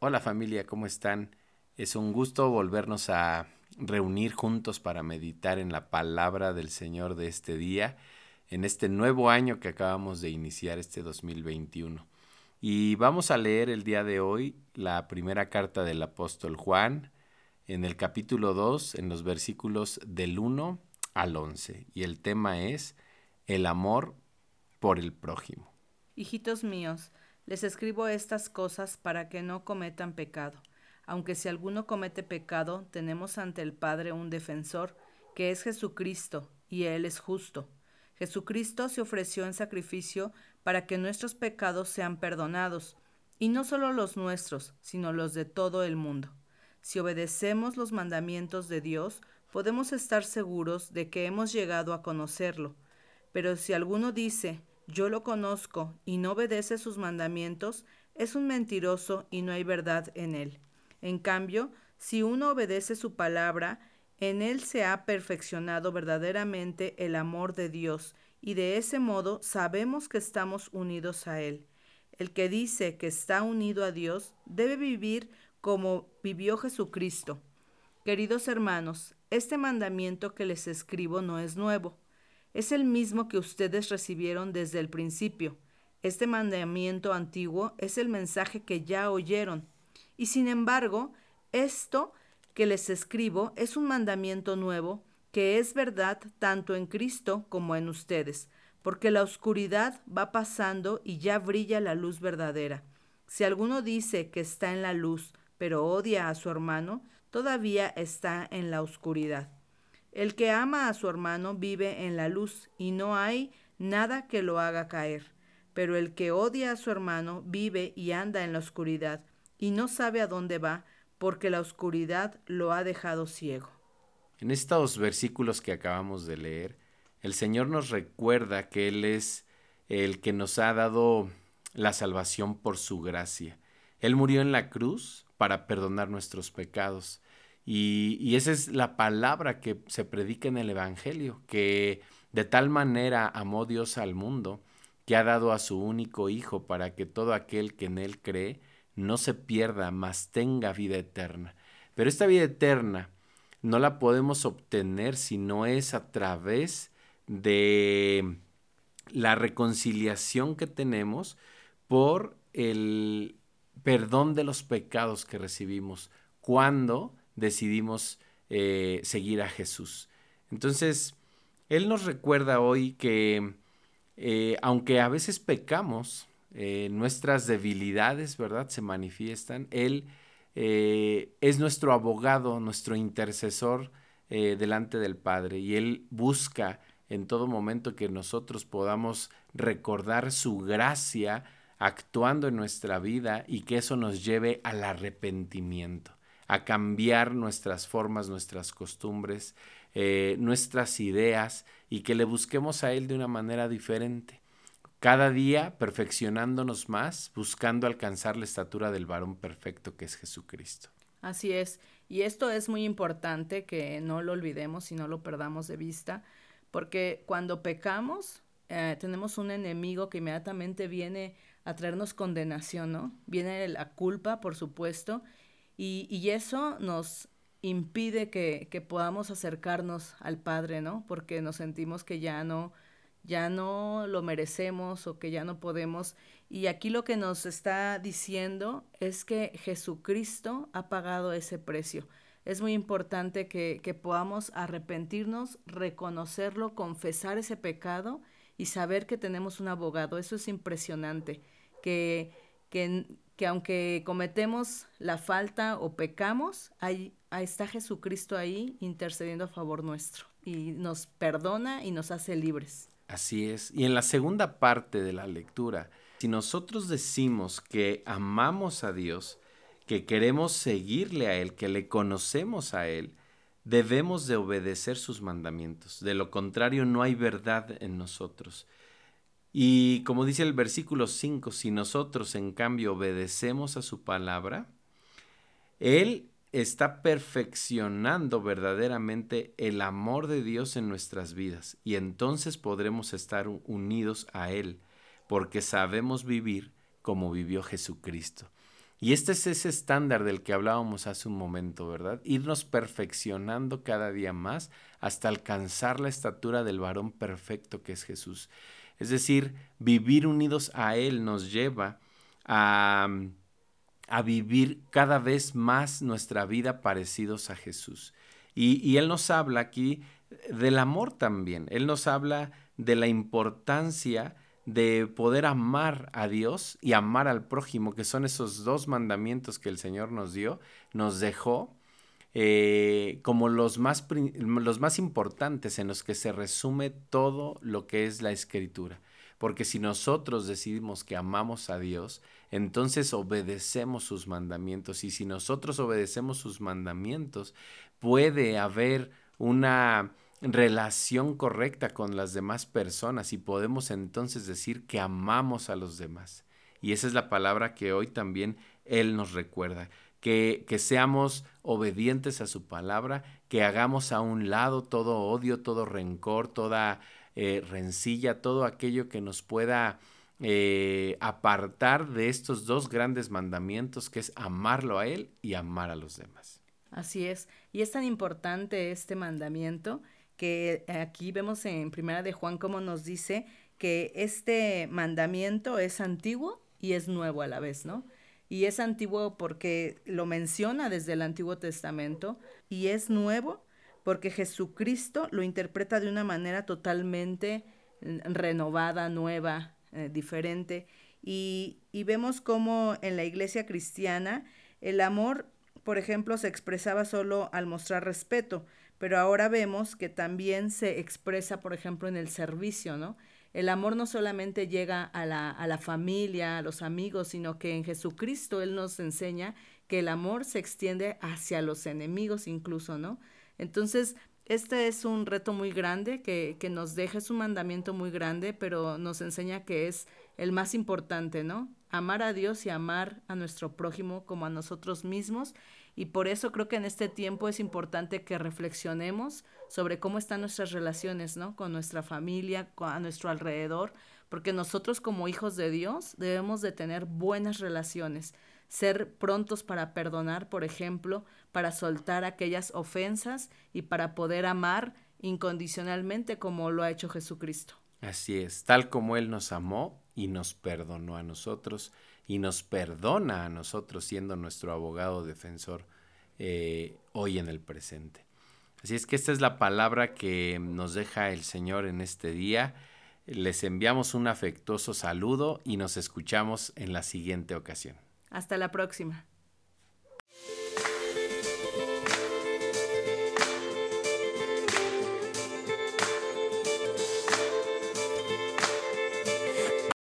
Hola familia, ¿cómo están? Es un gusto volvernos a reunir juntos para meditar en la palabra del Señor de este día, en este nuevo año que acabamos de iniciar, este 2021. Y vamos a leer el día de hoy la primera carta del apóstol Juan, en el capítulo 2, en los versículos del 1 al 11. Y el tema es el amor por el prójimo. Hijitos míos, les escribo estas cosas para que no cometan pecado. Aunque si alguno comete pecado, tenemos ante el Padre un defensor, que es Jesucristo, y Él es justo. Jesucristo se ofreció en sacrificio para que nuestros pecados sean perdonados, y no solo los nuestros, sino los de todo el mundo. Si obedecemos los mandamientos de Dios, podemos estar seguros de que hemos llegado a conocerlo. Pero si alguno dice, yo lo conozco, y no obedece sus mandamientos, es un mentiroso y no hay verdad en él. En cambio, si uno obedece su palabra, en él se ha perfeccionado verdaderamente el amor de Dios, y de ese modo sabemos que estamos unidos a Él. El que dice que está unido a Dios debe vivir como vivió Jesucristo. Queridos hermanos, este mandamiento que les escribo no es nuevo es el mismo que ustedes recibieron desde el principio. Este mandamiento antiguo es el mensaje que ya oyeron. Y sin embargo, esto que les escribo es un mandamiento nuevo que es verdad tanto en Cristo como en ustedes, porque la oscuridad va pasando y ya brilla la luz verdadera. Si alguno dice que está en la luz, pero odia a su hermano, todavía está en la oscuridad. El que ama a su hermano vive en la luz y no hay nada que lo haga caer. Pero el que odia a su hermano vive y anda en la oscuridad y no sabe a dónde va porque la oscuridad lo ha dejado ciego. En estos versículos que acabamos de leer, el Señor nos recuerda que Él es el que nos ha dado la salvación por su gracia. Él murió en la cruz para perdonar nuestros pecados. Y, esa es la palabra que se predica en el Evangelio, que de tal manera amó Dios al mundo que ha dado a su único Hijo para que todo aquel que en Él cree no se pierda, mas tenga vida eterna. Pero esta vida eterna no la podemos obtener si no es a través de la reconciliación que tenemos por el perdón de los pecados que recibimos cuando decidimos eh, seguir a Jesús. Entonces, Él nos recuerda hoy que eh, aunque a veces pecamos, eh, nuestras debilidades, ¿verdad? Se manifiestan. Él es nuestro abogado, nuestro intercesor delante del Padre y Él busca en todo momento que nosotros podamos recordar su gracia actuando en nuestra vida y que eso nos lleve al arrepentimiento a cambiar nuestras formas, nuestras costumbres, eh, nuestras ideas y que le busquemos a Él de una manera diferente. Cada día perfeccionándonos más, buscando alcanzar la estatura del varón perfecto que es Jesucristo. Así es, y esto es muy importante que no lo olvidemos y no lo perdamos de vista, porque cuando pecamos, eh, tenemos un enemigo que inmediatamente viene a traernos condenación, ¿no? Viene la culpa, por supuesto, y, eso nos impide que, que, podamos acercarnos al Padre, ¿no? Porque nos sentimos que ya no, ya no lo merecemos o que ya no podemos. Y aquí lo que nos está diciendo es que Jesucristo ha pagado ese precio. Es muy importante que, que podamos arrepentirnos, reconocerlo, confesar ese pecado y saber que tenemos un abogado. Eso es impresionante. Que, que que aunque cometemos la falta o pecamos, ahí, está Jesucristo ahí intercediendo a favor nuestro y nos perdona y nos hace libres. Así es. Y en la segunda parte de la lectura, si nosotros decimos que amamos a Dios, que queremos seguirle a Él, que le conocemos a Él, debemos de obedecer sus mandamientos. De lo contrario, no hay verdad en nosotros. Y como dice el versículo 5, si nosotros en cambio obedecemos a su palabra, Él está perfeccionando verdaderamente el amor de Dios en nuestras vidas y entonces podremos estar unidos a Él porque sabemos vivir como vivió Jesucristo. Y este es ese estándar del que hablábamos hace un momento, ¿verdad? Irnos perfeccionando cada día más hasta alcanzar la estatura del varón perfecto que es Jesús. Es decir, vivir unidos a Él nos lleva a, a vivir cada vez más nuestra vida parecidos a Jesús. Y, y Él nos habla aquí del amor también. Él nos habla de la importancia de poder amar a Dios y amar al prójimo, que son esos dos mandamientos que el Señor nos dio, nos dejó eh, como los más, los más importantes en los que se resume todo lo que es la escritura. Porque si nosotros decidimos que amamos a Dios, entonces obedecemos sus mandamientos. Y si nosotros obedecemos sus mandamientos, puede haber una relación correcta con las demás personas y podemos entonces decir que amamos a los demás. Y esa es la palabra que hoy también Él nos recuerda, que, que seamos obedientes a su palabra, que hagamos a un lado todo odio, todo rencor, toda eh, rencilla, todo aquello que nos pueda eh, apartar de estos dos grandes mandamientos, que es amarlo a Él y amar a los demás. Así es, y es tan importante este mandamiento que aquí vemos en Primera de Juan como nos dice que este mandamiento es antiguo y es nuevo a la vez, ¿no? Y es antiguo porque lo menciona desde el Antiguo Testamento y es nuevo porque Jesucristo lo interpreta de una manera totalmente mm, renovada, nueva, eh, diferente. Y, y vemos cómo en la iglesia cristiana el amor, por ejemplo, se expresaba solo al mostrar respeto, pero ahora vemos que también se expresa, por ejemplo, en el servicio, ¿no? El amor no solamente llega a la, a la familia, a los amigos, sino que en Jesucristo Él nos enseña que el amor se extiende hacia los enemigos incluso, ¿no? Entonces, este es un reto muy grande que, que nos deja, es un mandamiento muy grande, pero nos enseña que es el más importante, ¿no? Amar a Dios y amar a nuestro prójimo como a nosotros mismos y por eso creo que en este tiempo es importante que reflexionemos sobre cómo están nuestras relaciones, ¿no? Con nuestra familia, a nuestro alrededor, porque nosotros como hijos de Dios debemos de tener buenas relaciones, ser prontos para perdonar, por ejemplo, para soltar aquellas ofensas y para poder amar incondicionalmente como lo ha hecho Jesucristo. Así es, tal como Él nos amó y nos perdonó a nosotros, y nos perdona a nosotros siendo nuestro abogado defensor eh, hoy en el presente. Así es que esta es la palabra que nos deja el Señor en este día. Les enviamos un afectuoso saludo y nos escuchamos en la siguiente ocasión. Hasta la próxima.